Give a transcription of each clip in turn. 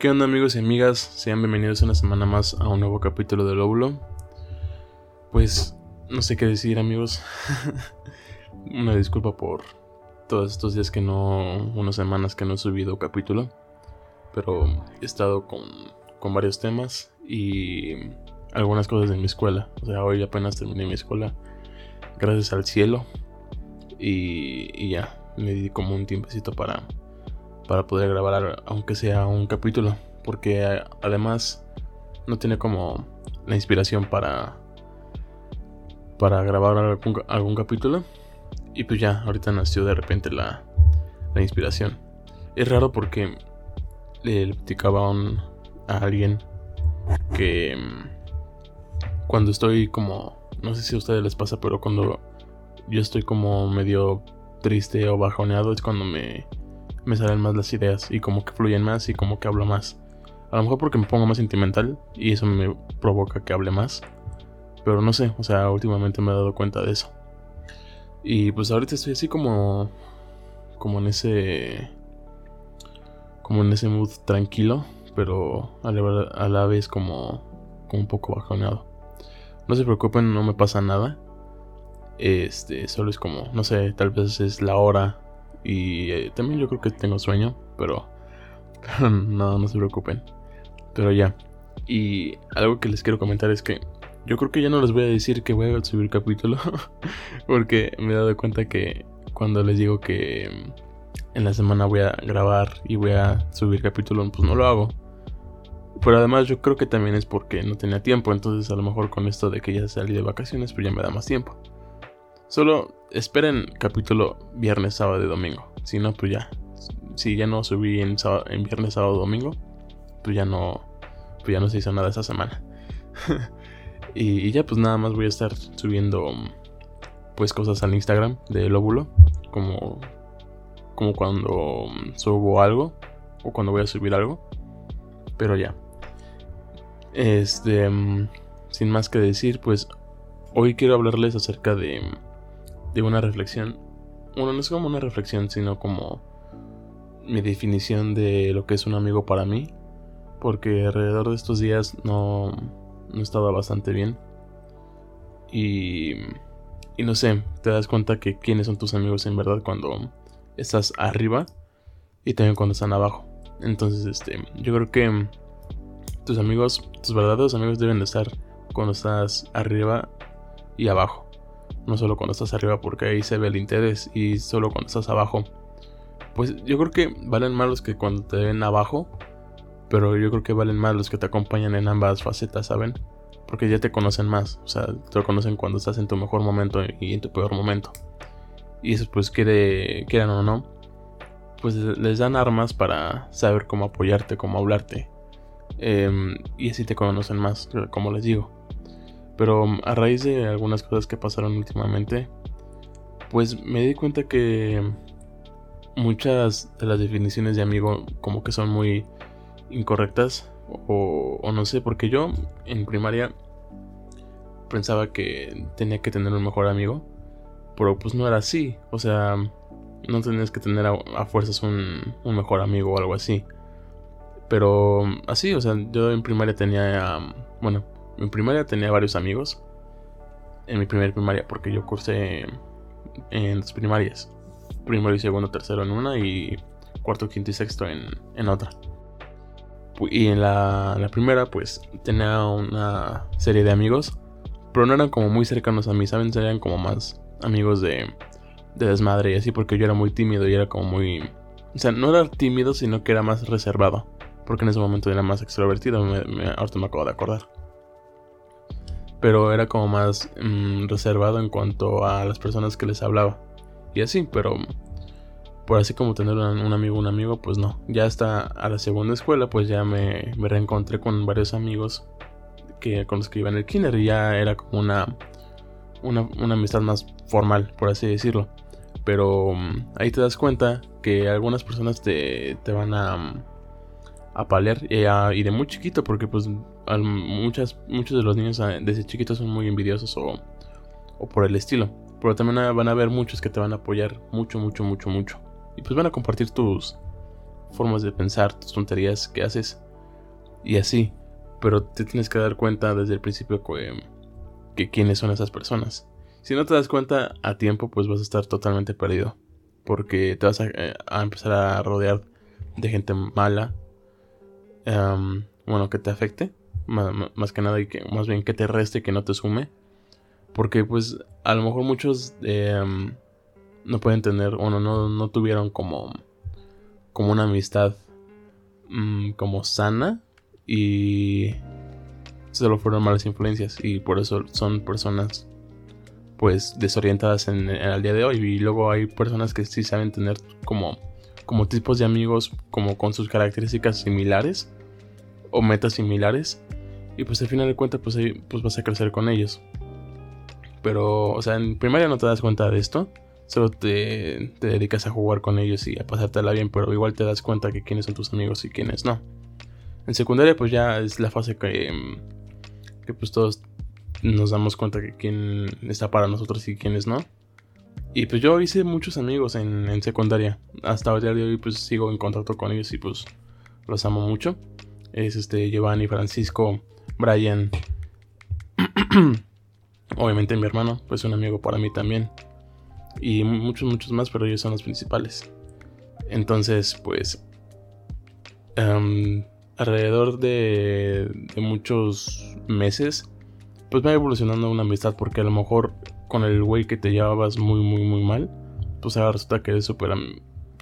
¿Qué onda amigos y amigas? Sean bienvenidos una semana más a un nuevo capítulo del óvulo. Pues no sé qué decir amigos. una disculpa por todos estos días que no, unas semanas que no he subido capítulo. Pero he estado con, con varios temas y algunas cosas de mi escuela. O sea, hoy apenas terminé mi escuela. Gracias al cielo. Y, y ya, me di como un tiempecito para para poder grabar aunque sea un capítulo, porque además no tiene como la inspiración para para grabar algún, capítulo y pues ya ahorita nació de repente la, la inspiración. Es raro porque le platicaba a, a alguien que mm, cuando estoy como no sé si a ustedes les pasa, pero cuando yo estoy como medio triste o bajoneado es cuando me me salen más las ideas y como que fluyen más y como que hablo más. A lo mejor porque me pongo más sentimental y eso me provoca que hable más. Pero no sé, o sea, últimamente me he dado cuenta de eso. Y pues ahorita estoy así como como en ese como en ese mood tranquilo, pero a la, a la vez como, como un poco bajoneado. No se preocupen, no me pasa nada. Este, solo es como, no sé, tal vez es la hora y eh, también yo creo que tengo sueño, pero, no, no se preocupen. Pero ya. Y algo que les quiero comentar es que yo creo que ya no les voy a decir que voy a subir capítulo, porque me he dado cuenta que cuando les digo que en la semana voy a grabar y voy a subir capítulo, pues no lo hago. Pero además yo creo que también es porque no tenía tiempo, entonces a lo mejor con esto de que ya salí de vacaciones, pues ya me da más tiempo. Solo esperen capítulo viernes, sábado y domingo. Si no, pues ya. Si ya no subí en, en viernes, sábado, domingo, pues ya no, pues ya no se hizo nada esa semana. y, ya pues nada más voy a estar subiendo pues cosas al Instagram de Lóbulo. Como, como cuando subo algo o cuando voy a subir algo. Pero ya. Este, sin más que decir, pues hoy quiero hablarles acerca de de una reflexión. Bueno, no es como una reflexión, sino como mi definición de lo que es un amigo para mí. Porque alrededor de estos días no, no estaba bastante bien. Y, y no sé, te das cuenta que quiénes son tus amigos en verdad cuando estás arriba y también cuando están abajo. Entonces, este, yo creo que tus amigos, tus verdaderos amigos deben de estar cuando estás arriba y abajo no solo cuando estás arriba porque ahí se ve el interés y solo cuando estás abajo. Pues yo creo que valen más los que cuando te ven abajo, pero yo creo que valen más los que te acompañan en ambas facetas, ¿saben? Porque ya te conocen más, o sea, te conocen cuando estás en tu mejor momento y en tu peor momento. Y eso pues quiere, quieran o no, pues les dan armas para saber cómo apoyarte, cómo hablarte. Em, y así te conocen más, como les digo. Pero um, a raíz de algunas cosas que pasaron últimamente, pues me di cuenta que muchas de las definiciones de amigo como que son muy incorrectas o, no sé, porque yo en primaria pensaba que tenía que tener un mejor amigo, pero pues no era así, o sea, no tenías que tener a, fuerzas un, un, mejor amigo o algo así. Pero así, o sea, yo en primaria tenía, um, bueno, en primaria tenía varios amigos. En mi primer primaria, porque yo cursé en las primarias. Primero y segundo, tercero en una y cuarto, quinto y sexto en, otra. Y en la, primera, pues tenía una serie de amigos, pero no eran como muy cercanos a mí, ¿saben? Serían como más amigos de, de desmadre y así, porque yo era muy tímido y era como muy. O sea, no era tímido, sino que era más reservado, porque en ese momento era más extrovertido, me, ahorita me acabo de acordar pero era como más mm, reservado en cuanto a las personas que les hablaba. Y así, pero por así como tener un, amigo, un amigo, pues no. Ya hasta a la segunda escuela, pues ya me, reencontré con varios amigos que, con los que iba en el kinder y ya era como una, una, una amistad más formal, por así decirlo. Pero mm, ahí te das cuenta que algunas personas te, te van a, a palear y de muy chiquito, porque pues muchas, muchos de los niños ah, desde chiquitos son muy envidiosos o, o por el estilo. Pero también van a haber muchos que te van a apoyar mucho, mucho, mucho, mucho. Y pues van a compartir tus formas de pensar, tus tonterías que haces. y así. Pero te tienes que dar cuenta desde el principio que, que quiénes son esas personas. Si no te das cuenta a tiempo, pues vas a estar totalmente perdido. Porque te vas a, eh, empezar a rodear de gente mala. Em, bueno, que te afecte. Más, que nada, y que más bien que te reste, que no te sume. Porque pues a lo mejor muchos em, no pueden tener, o no, no tuvieron como, como una amistad mm, como sana. Y solo fueron malas influencias. Y por eso son personas pues desorientadas en, el día de hoy. Y luego hay personas que sí saben tener como, como tipos de amigos como con sus características similares o metas similares. Y pues al final de cuentas pues, pues vas a crecer con ellos. Pero, o sea, en primaria no te das cuenta de esto. Solo te, te dedicas a jugar con ellos y a pasártela bien, pero igual te das cuenta que quiénes son tus amigos y quiénes no. En secundaria pues ya es la fase que, que pues todos nos damos cuenta que quién está para nosotros y quiénes no. Y pues yo hice muchos amigos en, secundaria. Hasta día hoy pues sigo en contacto con ellos y pues los amo mucho. Es este Giovanni, Francisco, Brian. Obviamente mi hermano, pues un amigo para mí también. Y muchos, muchos más, pero ellos son los principales. Entonces, pues... Em, alrededor de, de muchos meses pues va evolucionando una amistad porque a lo mejor con el güey que te llevabas muy, muy, muy mal, pues ahora resulta que eres súper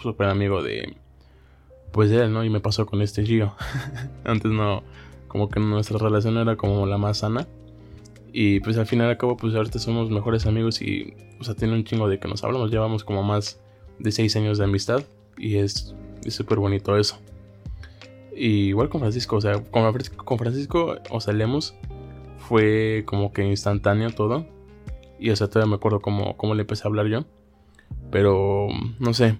super amigo de, pues de él, ¿no? Y me pasó con este Gio. Antes no, como que nuestra relación era como la más sana. Y pues al final acabo, pues ahorita somos mejores amigos y, o sea, tiene un chingo de que nos hablamos. Llevamos como más de seis años de amistad y es súper bonito eso. Y igual con Francisco, o sea, con, con Francisco, o sea, leemos fue como que instantáneo todo. Y o sea, todavía me acuerdo cómo, cómo le empecé a hablar yo. Pero no sé.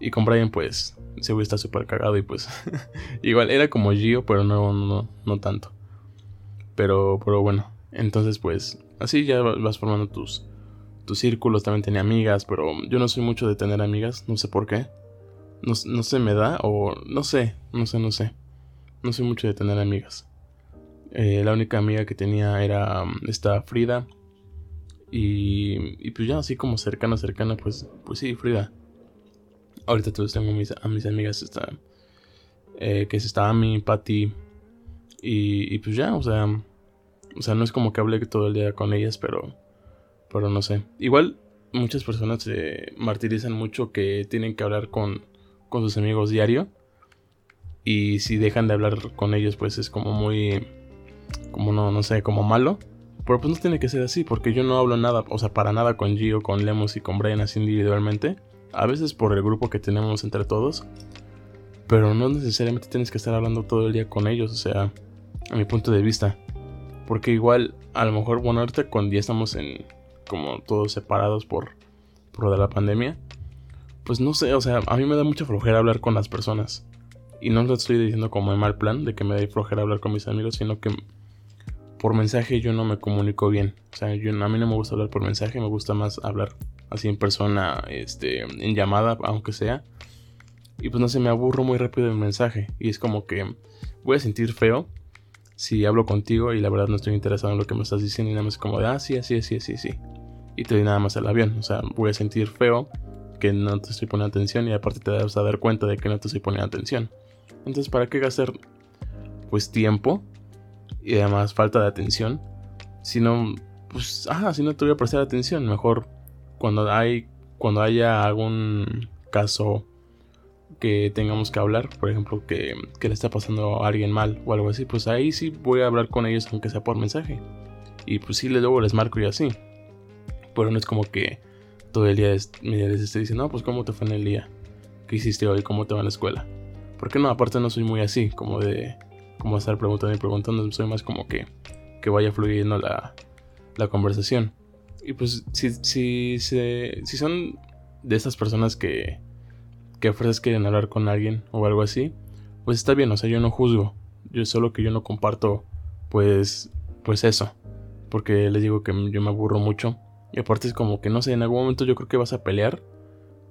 Y con Brian, pues, se está súper cagado y pues. igual, era como Gio, pero no, no, no tanto. Pero, pero bueno. Entonces, pues, así ya vas formando tus, tus círculos. También tenía amigas, pero yo no soy mucho de tener amigas. No sé por qué. No, no se me da, o no sé, no sé, no sé. No soy mucho de tener amigas. Eh, la única amiga que tenía era um, esta Frida. Y, y, pues ya así como cercana, cercana, pues, pues sí, Frida. Ahorita todos tengo mis, a mis amigas, esta, eh, que es esta Ami, Patty. Y, y, pues ya, o sea, o sea, no es como que hable todo el día con ellas, pero, pero no sé. Igual muchas personas se martirizan mucho que tienen que hablar con, con sus amigos diario. Y si dejan de hablar con ellos, pues es como muy como no, no sé, como malo. Pero pues no tiene que ser así, porque yo no hablo nada, o sea, para nada con Gio, con Lemus y con Brian así individualmente. A veces por el grupo que tenemos entre todos. Pero no necesariamente tienes que estar hablando todo el día con ellos, o sea, a mi punto de vista. Porque igual, a lo mejor, bueno, ahorita cuando ya estamos en como todos separados por, por lo de la pandemia, pues no sé, o sea, a mí me da mucha flojera hablar con las personas. Y no lo estoy diciendo como en mal plan de que me da flojera hablar con mis amigos, sino que por mensaje yo no me comunico bien. O sea, a mí no me gusta hablar por mensaje, me gusta más hablar así en persona, este, en llamada, aunque sea. Y pues no sé, me aburro muy rápido el mensaje. Y es como que voy a sentir feo si hablo contigo y la verdad no estoy interesado en lo que me estás diciendo y nada más como de, ah, sí, así, así, así, sí. Y te doy nada más el avión. O sea, voy a sentir feo que no te estoy poniendo atención y aparte te vas a dar cuenta de que no te estoy poniendo atención. Entonces, ¿para qué gastar pues tiempo y además falta de atención. Si no, pues, ah, si no te voy a prestar atención, mejor cuando hay, cuando haya algún caso que tengamos que hablar, por ejemplo, que, que, le está pasando a alguien mal o algo así, pues ahí sí voy a hablar con ellos aunque sea por mensaje. Y pues sí, luego les marco y así. Pero no es como que todo el día les esté diciendo, no, pues cómo te fue en el día, qué hiciste hoy, cómo te va en la escuela. Porque no, aparte no soy muy así, como de, como estar preguntando y preguntando, soy más como que, que vaya fluyendo la, la conversación. Y pues si, si, si, si son de esas personas que, que a fuerzas quieren hablar con alguien o algo así, pues está bien, o sea, yo no juzgo. Yo solo que yo no comparto, pues, pues eso. Porque les digo que yo me aburro mucho. Y aparte es como que, no sé, en algún momento yo creo que vas a pelear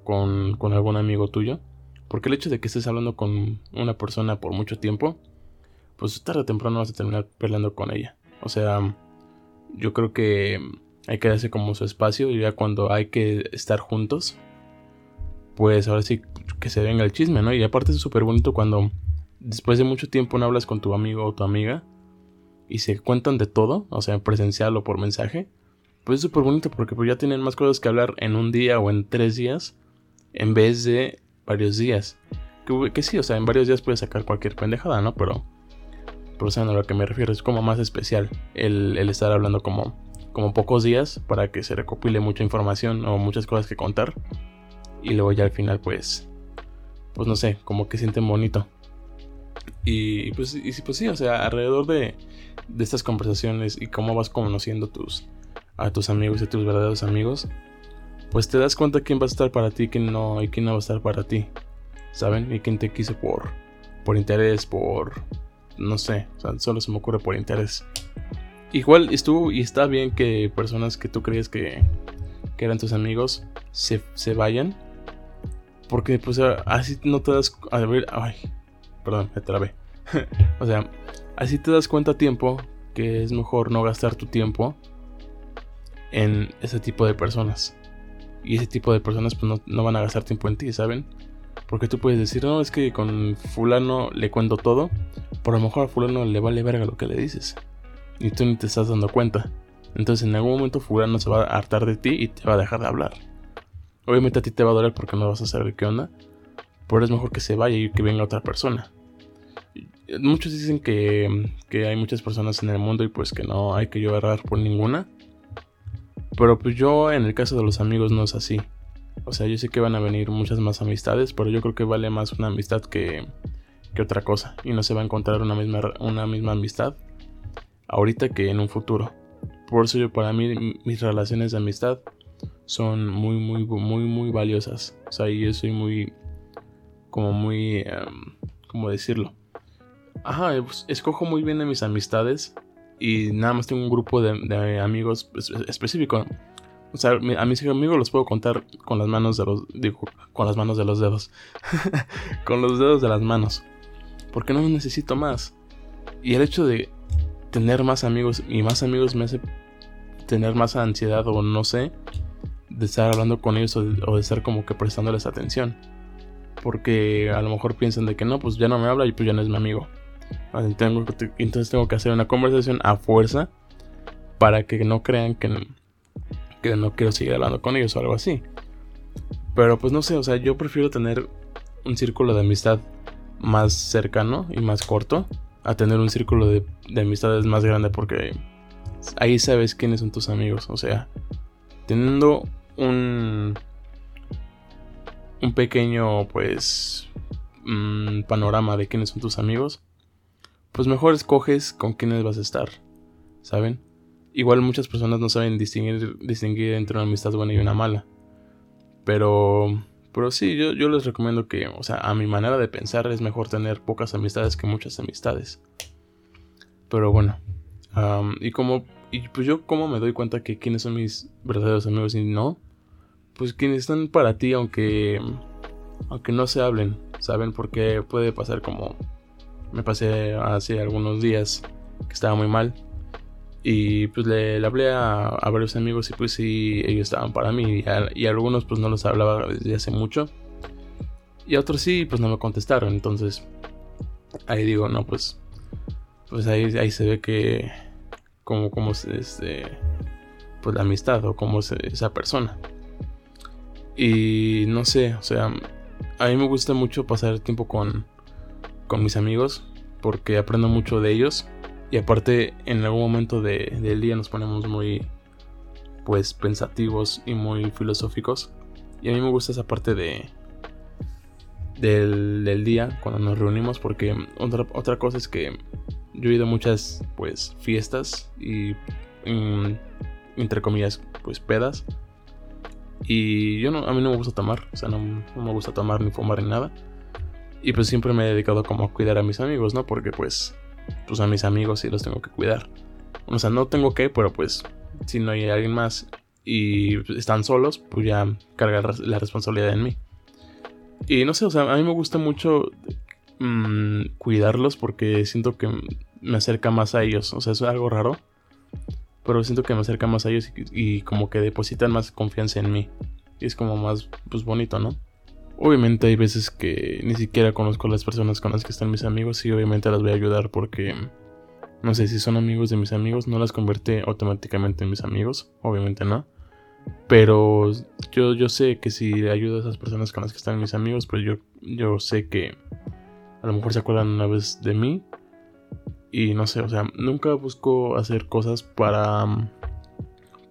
con, con algún amigo tuyo. Porque el hecho de que estés hablando con una persona por mucho tiempo, pues tarde o temprano vas a terminar peleando con ella. O sea, yo creo que hay que darse como su espacio y ya cuando hay que estar juntos, pues ahora sí que se venga el chisme, ¿no? Y aparte es súper bonito cuando después de mucho tiempo no hablas con tu amigo o tu amiga y se cuentan de todo, o sea, presencial o por mensaje, pues es súper bonito porque pues ya tienen más cosas que hablar en un día o en tres días en vez de varios días. Que, sí, o sea, en varios días puedes sacar cualquier pendejada, ¿no? Pero, pero o a lo que me refiero es como más especial el, el estar hablando como, como pocos días para que se recopile mucha información o muchas cosas que contar. Y luego ya al final, pues, pues no sé, como que sienten bonito. Y pues, y, pues sí, o sea, alrededor de, de estas conversaciones y cómo vas conociendo tus, a tus amigos y a tus verdaderos amigos, pues te das cuenta quién va a estar para ti quién no, y quién no va a estar para ti. ¿Saben? Y quién te quiso por, por interés, por... No sé, o sea, solo se me ocurre por interés. Igual estuvo y está bien que personas que tú creías que, que eran tus amigos se, se vayan. Porque pues así no te das... A ver, ay, perdón, me trabé. o sea, así te das cuenta a tiempo que es mejor no gastar tu tiempo en ese tipo de personas. Y ese tipo de personas pues no, van a gastar tiempo en ti, ¿saben? Porque tú puedes decir, no, es que con fulano le cuento todo, por lo mejor a fulano le vale verga lo que le dices. Y tú ni te estás dando cuenta. Entonces en algún momento fulano se va a hartar de ti y te va a dejar de hablar. Obviamente a ti te va a doler porque no vas a saber qué onda. Pero es mejor que se vaya y que venga otra persona. Muchos dicen que, que hay muchas personas en el mundo y pues que no hay que llorar por ninguna. Pero pues yo en el caso de los amigos no es así. O sea, yo sé que van a venir muchas más amistades, pero yo creo que vale más una amistad que, que otra cosa. Y no se va a encontrar una misma, una misma amistad ahorita que en un futuro. Por eso yo para mí mis relaciones de amistad son muy, muy, muy, muy valiosas. O sea, yo soy muy, como muy, um, ¿cómo decirlo? Ajá, pues, escojo muy bien mis amistades y nada más tengo un grupo de, amigos específico. O sea, a mis amigos los puedo contar con las manos de los. Digo, con las manos de los dedos. con los dedos de las manos. Porque no necesito más. Y el hecho de tener más amigos y más amigos me hace tener más ansiedad o no sé. De estar hablando con ellos o de, o estar como que prestándoles atención. Porque a lo mejor piensan de que no, pues ya no me habla y pues ya no es mi amigo entonces tengo que hacer una conversación a fuerza para que no crean que no, que no quiero seguir hablando con ellos o algo así. Pero pues no sé, o sea, yo prefiero tener un círculo de amistad más cercano y más corto a tener un círculo de, de amistades más grande porque ahí sabes quiénes son tus amigos. O sea, teniendo un, un pequeño, pues, mm, panorama de quiénes son tus amigos, pues mejor escoges con quiénes vas a estar, ¿saben? Igual muchas personas no saben distinguir, distinguir entre una amistad buena y una mala. Pero, pero sí, yo, yo les recomiendo que, o sea, a mi manera de pensar es mejor tener pocas amistades que muchas amistades. Pero bueno, y como, y pues yo como me doy cuenta que quiénes son mis verdaderos amigos y no, pues quienes están para ti aunque, aunque no se hablen, ¿saben? Porque puede pasar como me pasé hace algunos días que estaba muy mal. Y pues le, hablé a, varios amigos y pues sí, ellos estaban para mí. Y a, algunos pues no los hablaba desde hace mucho. Y a otros sí, pues no me contestaron. Entonces ahí digo, no, pues, pues ahí, ahí se ve que como, como es este, pues la amistad o cómo es esa persona. Y no sé, o sea, a mí me gusta mucho pasar tiempo con, con mis amigos porque aprendo mucho de ellos y aparte en algún momento del día nos ponemos muy pues pensativos y muy filosóficos y a mí me gusta esa parte de del, día cuando nos reunimos porque otra, otra cosa es que yo he ido a muchas pues fiestas y mm, entre comillas pues pedas y yo no, a mí no me gusta tomar, o sea, no, no me gusta tomar ni fumar ni nada. Y pues siempre me he dedicado como a cuidar a mis amigos, ¿no? Porque pues, pues a mis amigos sí los tengo que cuidar. O sea, no tengo que, pero pues si no hay alguien más y están solos, pues ya carga la responsabilidad en mí. Y no sé, o sea, a mí me gusta mucho mm, cuidarlos porque siento que me acerca más a ellos. O sea, es algo raro. Pero siento que me acerca más a ellos y, como que depositan más confianza en mí. Y es como más pues, bonito, ¿no? Obviamente hay veces que ni siquiera conozco las personas con las que están mis amigos y obviamente las voy a ayudar porque no sé si son amigos de mis amigos, no las convierte automáticamente en mis amigos, obviamente no. Pero yo, yo sé que si ayudo a esas personas con las que están mis amigos, pues yo, yo sé que a lo mejor se acuerdan una vez de mí. Y no sé, o sea, nunca busco hacer cosas para,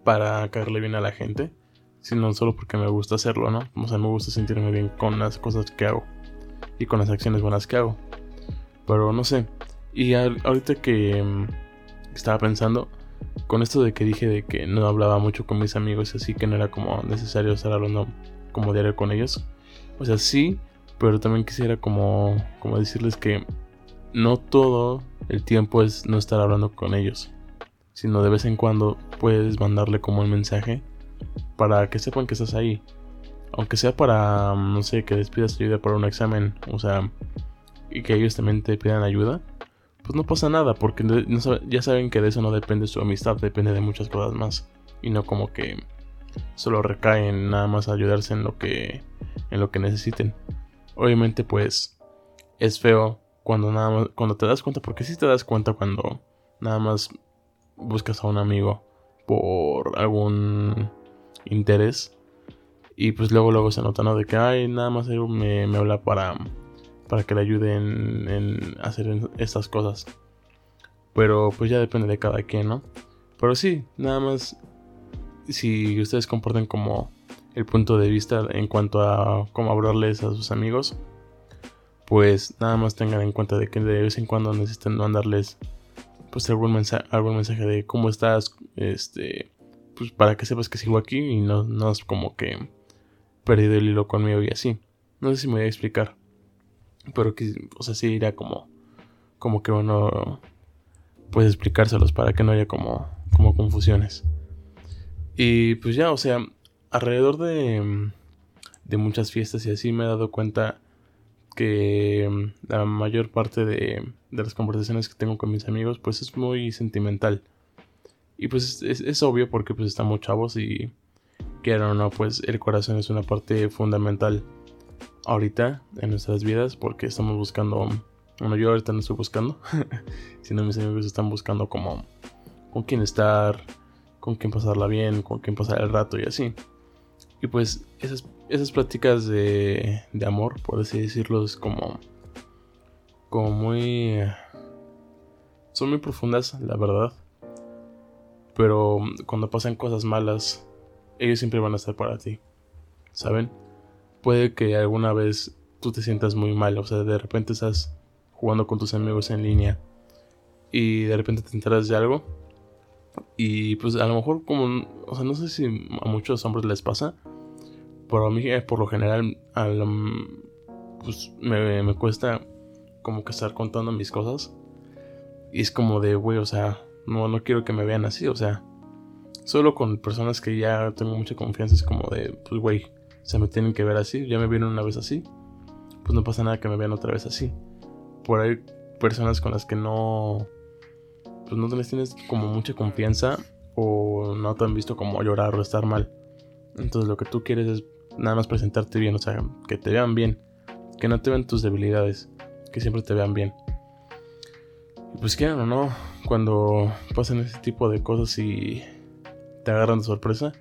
para caerle bien a la gente, sino solo porque me gusta hacerlo, ¿no? O sea, me gusta sentirme bien con las cosas que hago y con las acciones buenas que hago. Pero no sé. Y ahorita que estaba pensando, con esto de que dije de que no hablaba mucho con mis amigos, así que no era como necesario estar hablando como diario con ellos. O sea, sí, pero también quisiera como, como decirles que no todo el tiempo es no estar hablando con ellos, sino de vez en cuando puedes mandarle como un mensaje para que sepan que estás ahí. Aunque sea para, no sé, que les pidas ayuda para un examen, o sea, y que ellos también te pidan ayuda pues no pasa nada, porque ya saben que de eso no depende su amistad, depende de muchas cosas más. Y no como que solo recaen nada más ayudarse en lo que, en lo que necesiten. Obviamente pues es feo cuando nada más, cuando te das cuenta, porque si te das cuenta cuando nada más buscas a un amigo por algún interés y pues luego luego se nota, ¿no? De que, ay, nada más me, me habla para para que le ayuden en hacer estas cosas. Pero pues ya depende de cada quien, ¿no? Pero sí, nada más si ustedes comporten como el punto de vista en cuanto a cómo hablarles a sus amigos, pues nada más tengan en cuenta de que de vez en cuando necesitan mandarles pues algún mensaje, algún mensaje de cómo estás, este, pues para que sepas que sigo aquí y no, no es como que perdido el hilo conmigo y así. No sé si me voy a explicar. Pero que, o sea, sí irá como, como que uno puede explicárselos para que no haya como, como confusiones. Y pues ya, o sea, alrededor de, de muchas fiestas y así me he dado cuenta que la mayor parte de, de, las conversaciones que tengo con mis amigos pues es muy sentimental. Y pues es, obvio porque pues estamos chavos y quieran o no, pues el corazón es una parte fundamental ahorita en nuestras vidas porque estamos buscando, bueno yo ahorita no estoy buscando, sino mis amigos están buscando como con quién estar, con quién pasarla bien, con quién pasar el rato y así. Y pues esas, esas pláticas de, de amor, por así decirlo, es como, como muy... Son muy profundas, la verdad. Pero cuando pasan cosas malas, ellos siempre van a estar para ti. ¿Saben? puede que alguna vez tú te sientas muy mal, o sea, de repente estás jugando con tus amigos en línea y de repente te enteras de algo y pues a lo mejor como, o sea, no sé si a muchos hombres les pasa, pero a mí eh, por lo general pues me, me cuesta como que estar contando mis cosas y es como de, güey, o sea, no, no quiero que me vean así, o sea, solo con personas que ya tengo mucha confianza es como de, pues, güey, se me tienen que ver así. Ya me vieron una vez así. Pues no pasa nada que me vean otra vez así. Por ahí personas con las que no. Pues no tienes como mucha confianza. O no te han visto como llorar o estar mal. Entonces lo que tú quieres es nada más presentarte bien. O sea, que te vean bien. Que no te vean tus debilidades. Que siempre te vean bien. Pues quieran o no. Cuando pasan ese tipo de cosas y te agarran de sorpresa.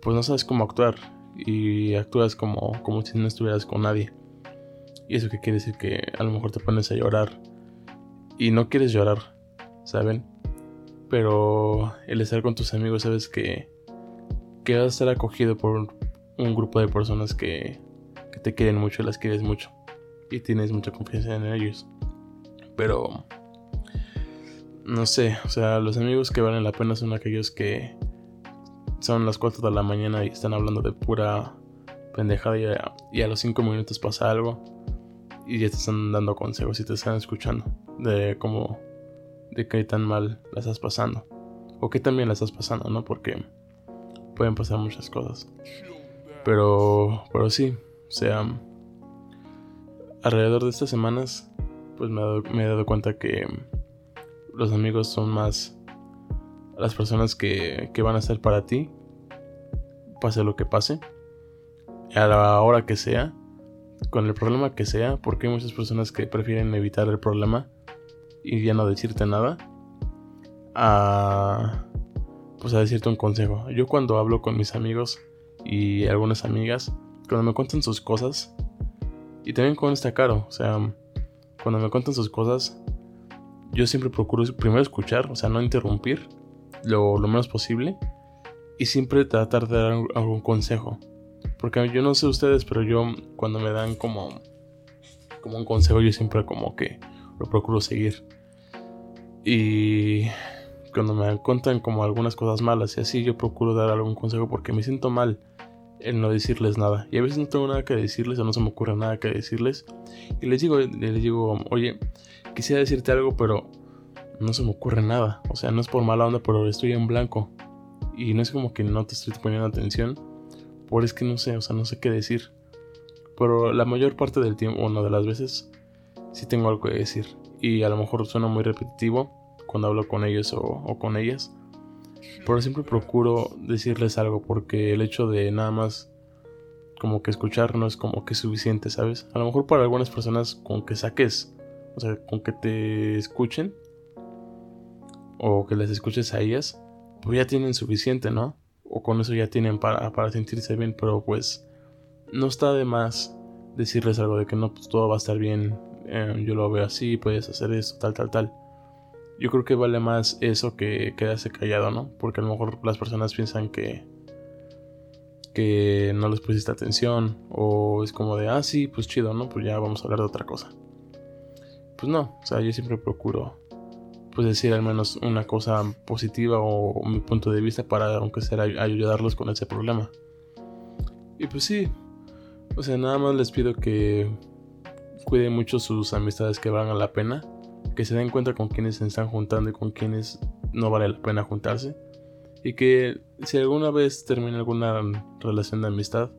Pues no sabes cómo actuar y actúas como, como si no estuvieras con nadie. Y eso que quiere decir que a lo mejor te pones a llorar y no quieres llorar, ¿saben? Pero el estar con tus amigos sabes que, que vas a estar acogido por un grupo de personas que, que te quieren mucho las quieres mucho. Y tienes mucha confianza en ellos. Pero... No sé, o sea, los amigos que valen la pena son aquellos que son las 4 de la mañana y están hablando de pura pendejada y a, los 5 minutos pasa algo y ya te están dando consejos y te están escuchando de cómo, de qué tan mal la estás pasando o qué también la estás pasando, ¿no? Porque pueden pasar muchas cosas. Pero, pero sí, o sea, alrededor de estas semanas, pues me he dado, cuenta que los amigos son más las personas que, que van a estar para ti, pase lo que pase, a la hora que sea, con el problema que sea, porque hay muchas personas que prefieren evitar el problema y ya no decirte nada, a pues a decirte un consejo. Yo cuando hablo con mis amigos y algunas amigas, cuando me cuentan sus cosas, y también con este caro, o sea, cuando me cuentan sus cosas, yo siempre procuro primero escuchar, o sea, no interrumpir lo, menos posible, y siempre tratar de dar algún consejo. Porque yo no sé ustedes, pero yo cuando me dan como, como un consejo, yo siempre como que lo procuro seguir. Y cuando me cuentan como algunas cosas malas y así, yo procuro dar algún consejo porque me siento mal el no decirles nada. Y a veces no tengo nada que decirles o no se me ocurre nada que decirles. Y les digo, les digo, oye, quisiera decirte algo, pero no se me ocurre nada. O sea, no es por mala onda, pero estoy en blanco. Y no es como que no te estoy poniendo atención. Por es que no sé, o sea, no sé qué decir. Pero la mayor parte del tiempo, una de las veces, sí tengo algo que decir. Y a lo mejor suena muy repetitivo cuando hablo con ellos o, con ellas. Pero siempre procuro decirles algo porque el hecho de nada más como que escuchar no es como que suficiente, ¿sabes? A lo mejor para algunas personas con que saques, o sea, con que te escuchen o que les escuches a ellas, pues ya tienen suficiente, ¿no? O con eso ya tienen para, para sentirse bien, pero pues no está de más decirles algo de que no, pues todo va a estar bien, eh, yo lo veo así, puedes hacer esto, tal, tal, tal yo creo que vale más eso que quedarse callado, ¿no? Porque a lo mejor las personas piensan que que no les pusiste atención o es como de, ah, sí, pues chido, ¿no? Pues ya vamos a hablar de otra cosa. Pues no, o sea, yo siempre procuro pues decir al menos una cosa positiva o, mi punto de vista para aunque sea ayudarlos con ese problema. Y pues sí, o sea, nada más les pido que cuiden mucho sus amistades que valgan la pena que se den cuenta con quienes se están juntando y con quienes no vale la pena juntarse. Y que si alguna vez termina alguna relación de amistad,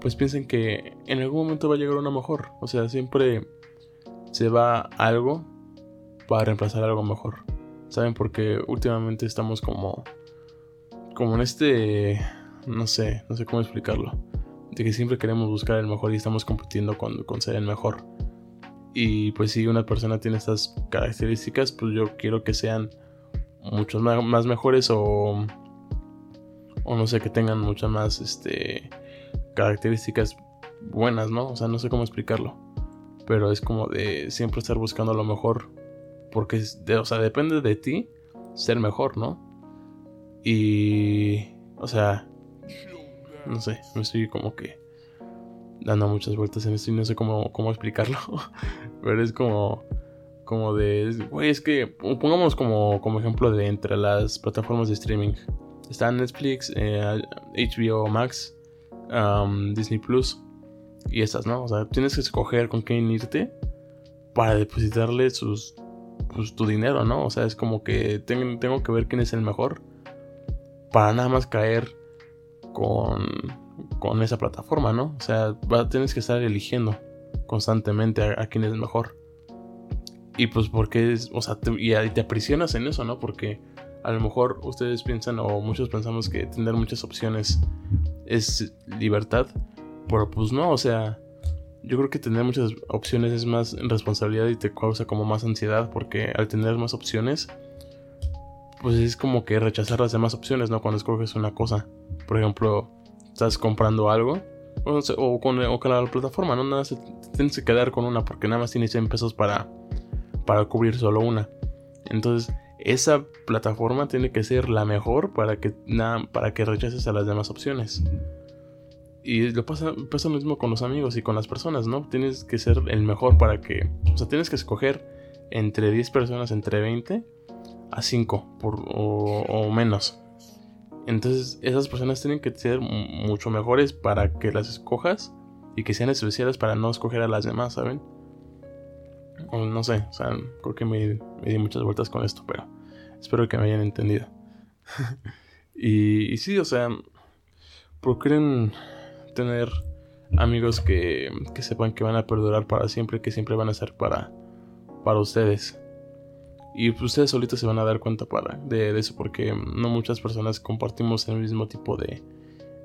pues piensen que en algún momento va a llegar una mejor. O sea, siempre se va algo para reemplazar algo mejor. ¿Saben? Porque últimamente estamos como. Como en este. No sé, no sé cómo explicarlo. De que siempre queremos buscar el mejor y estamos compitiendo con, con ser el mejor. Y pues si una persona tiene estas características, pues yo quiero que sean muchos más, mejores o, o no sé, que tengan muchas más este, características buenas, ¿no? O sea, no sé cómo explicarlo. Pero es como de siempre estar buscando lo mejor. Porque, o sea, depende de ti ser mejor, ¿no? Y, o sea, no sé, me estoy como que dando muchas vueltas en esto y no sé cómo, cómo explicarlo. Pero es como, como de, güey, es que pongamos como, como ejemplo de entre las plataformas de streaming. Está Netflix, HBO eh, Max, Disney Plus y estas, ¿no? O sea, tienes que escoger con quién irte para depositarle sus, pues, tu dinero, ¿no? O sea, es como que tengo, tengo que ver quién es el mejor para nada más caer con con esa plataforma, ¿no? O sea, tienes que estar eligiendo constantemente a, quién es mejor. Y pues porque es, o sea, te, y te aprisionas en eso, ¿no? Porque a lo mejor ustedes piensan o muchos pensamos que tener muchas opciones es libertad, pero pues no, o sea, yo creo que tener muchas opciones es más responsabilidad y te causa como más ansiedad porque al tener más opciones, pues es como que rechazar las demás opciones, ¿no? Cuando escoges una cosa. Por ejemplo, estás comprando algo, o, con, la plataforma, no nada más tienes que quedar con una porque nada más tienes 100 pesos para, para cubrir solo una. Entonces, esa plataforma tiene que ser la mejor para que, nada, para que rechaces a las demás opciones. Y lo pasa, pasa lo mismo con los amigos y con las personas, ¿no? Tienes que ser el mejor para que. O sea, tienes que escoger entre 10 personas, entre 20 a 5 por, o, menos. Entonces esas personas tienen que ser mucho mejores para que las escojas y que sean especiales para no escoger a las demás, ¿saben? No sé, o sea, creo que me, di muchas vueltas con esto, pero espero que me hayan entendido. y, y sí, o sea, procuren tener amigos que, que, sepan que van a perdurar para siempre, que siempre van a ser para, para ustedes. Y ustedes solitos se van a dar cuenta para, de, eso, porque no muchas personas compartimos el mismo tipo de,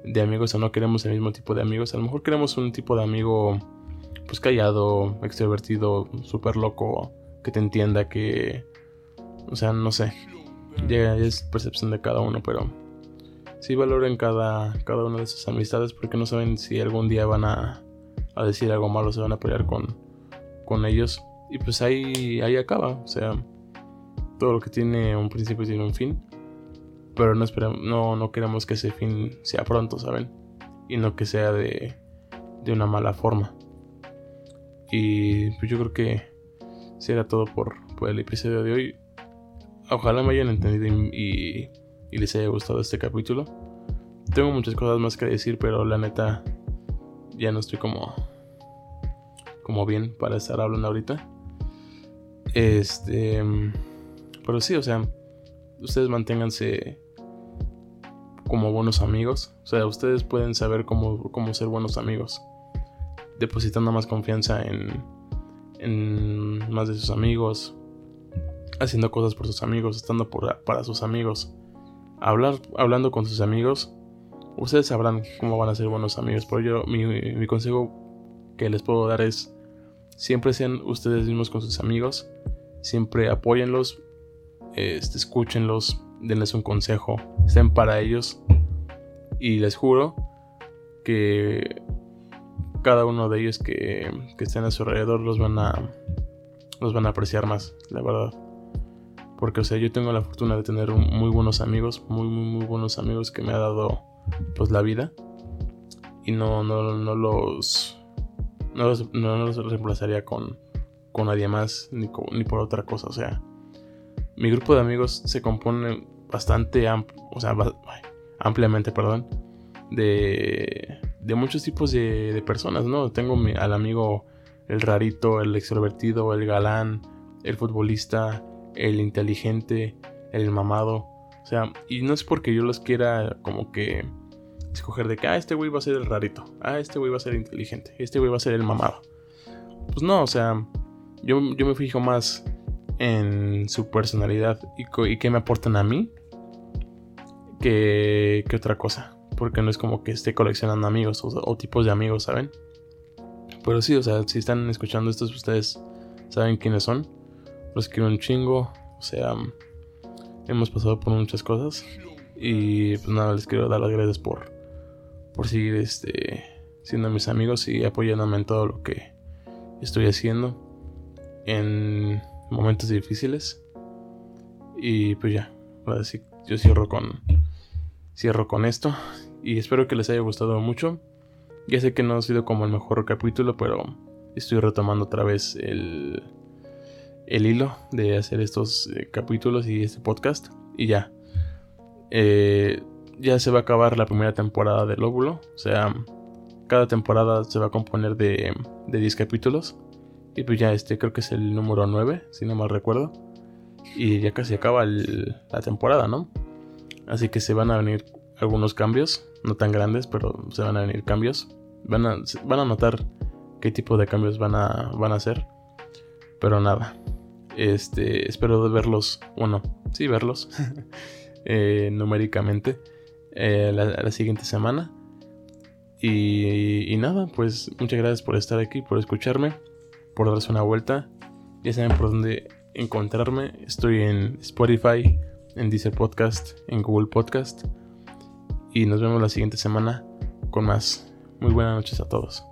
de amigos o no queremos el mismo tipo de amigos. A lo mejor queremos un tipo de amigo pues callado, extrovertido, súper loco, que te entienda, que... O sea, no sé. Es percepción de cada uno, pero sí valoren cada, cada una de sus amistades porque no saben si algún día van a, a decir algo malo, se van a pelear con, con ellos. Y pues ahí, ahí acaba. O sea, todo lo que tiene un principio tiene un fin. Pero no, esperamos, no, no queremos que ese fin sea pronto, ¿saben? Y no que sea de, de una mala forma. Y pues yo creo que será todo por, por, el episodio de hoy. Ojalá me hayan entendido y, y, les haya gustado este capítulo. Tengo muchas cosas más que decir, pero la neta ya no estoy como como bien para estar hablando ahorita. Este pero sí, o sea, ustedes manténganse como buenos amigos. O sea, ustedes pueden saber cómo, cómo ser buenos amigos. Depositando más confianza en, en más de sus amigos. Haciendo cosas por sus amigos. Estando por, para sus amigos. Hablar, hablando con sus amigos. Ustedes sabrán cómo van a ser buenos amigos. Por ello, mi, mi consejo que les puedo dar es. Siempre sean ustedes mismos con sus amigos. Siempre apóyenlos este, escúchenlos, denles un consejo, estén para ellos. Y les juro que cada uno de ellos que, que estén a su alrededor los van a los van a apreciar más, la verdad. Porque, o sea, yo tengo la fortuna de tener muy buenos amigos, muy, muy, muy buenos amigos que me ha dado, pues, la vida. Y no, no, no los, no los, no los reemplazaría con, con nadie más, ni, ni por otra cosa. O sea, mi grupo de amigos se compone bastante o sea, ampliamente, perdón, de, de muchos tipos de, personas, ¿no? Tengo al amigo el rarito, el extrovertido, el galán, el futbolista, el inteligente, el mamado. O sea, y no es porque yo los quiera como que escoger de que, ah, este güey va a ser el rarito, ah, este güey va a ser inteligente, este güey va a ser el mamado. Pues no, o sea, yo, yo me fijo más en su personalidad y, que me aportan a mí que, que, otra cosa. Porque no es como que esté coleccionando amigos o, tipos de amigos, ¿saben? Pero sí, o sea, si están escuchando estos, ustedes saben quiénes son. Los quiero un chingo. O sea, hemos pasado por muchas cosas. Y pues nada, les quiero dar las gracias por, por seguir este, siendo mis amigos y apoyándome en todo lo que estoy haciendo. En momentos difíciles. Y pues ya, ahora sí, yo cierro con, cierro con esto. Y espero que les haya gustado mucho. Ya sé que no ha sido como el mejor capítulo, pero estoy retomando otra vez el, el hilo de hacer estos eh, capítulos y este podcast. Y ya. Eh, ya se va a acabar la primera temporada del óvulo. O sea, cada temporada se va a componer de, de 10 capítulos. Y pues ya este creo que es el número 9, si no mal recuerdo. Y ya casi acaba la temporada, ¿no? Así que se van a venir algunos cambios, no tan grandes, pero se van a venir cambios. Van a, van a notar qué tipo de cambios van a, van a hacer. Pero nada, este, espero verlos, bueno, sí verlos eh, numéricamente eh, la, siguiente semana. Y, y, nada, pues muchas gracias por estar aquí, por escucharme por darse una vuelta. Ya saben por dónde encontrarme. Estoy en Spotify, en Deezer Podcast, en Google Podcast. Y nos vemos la siguiente semana con más. Muy buenas noches a todos.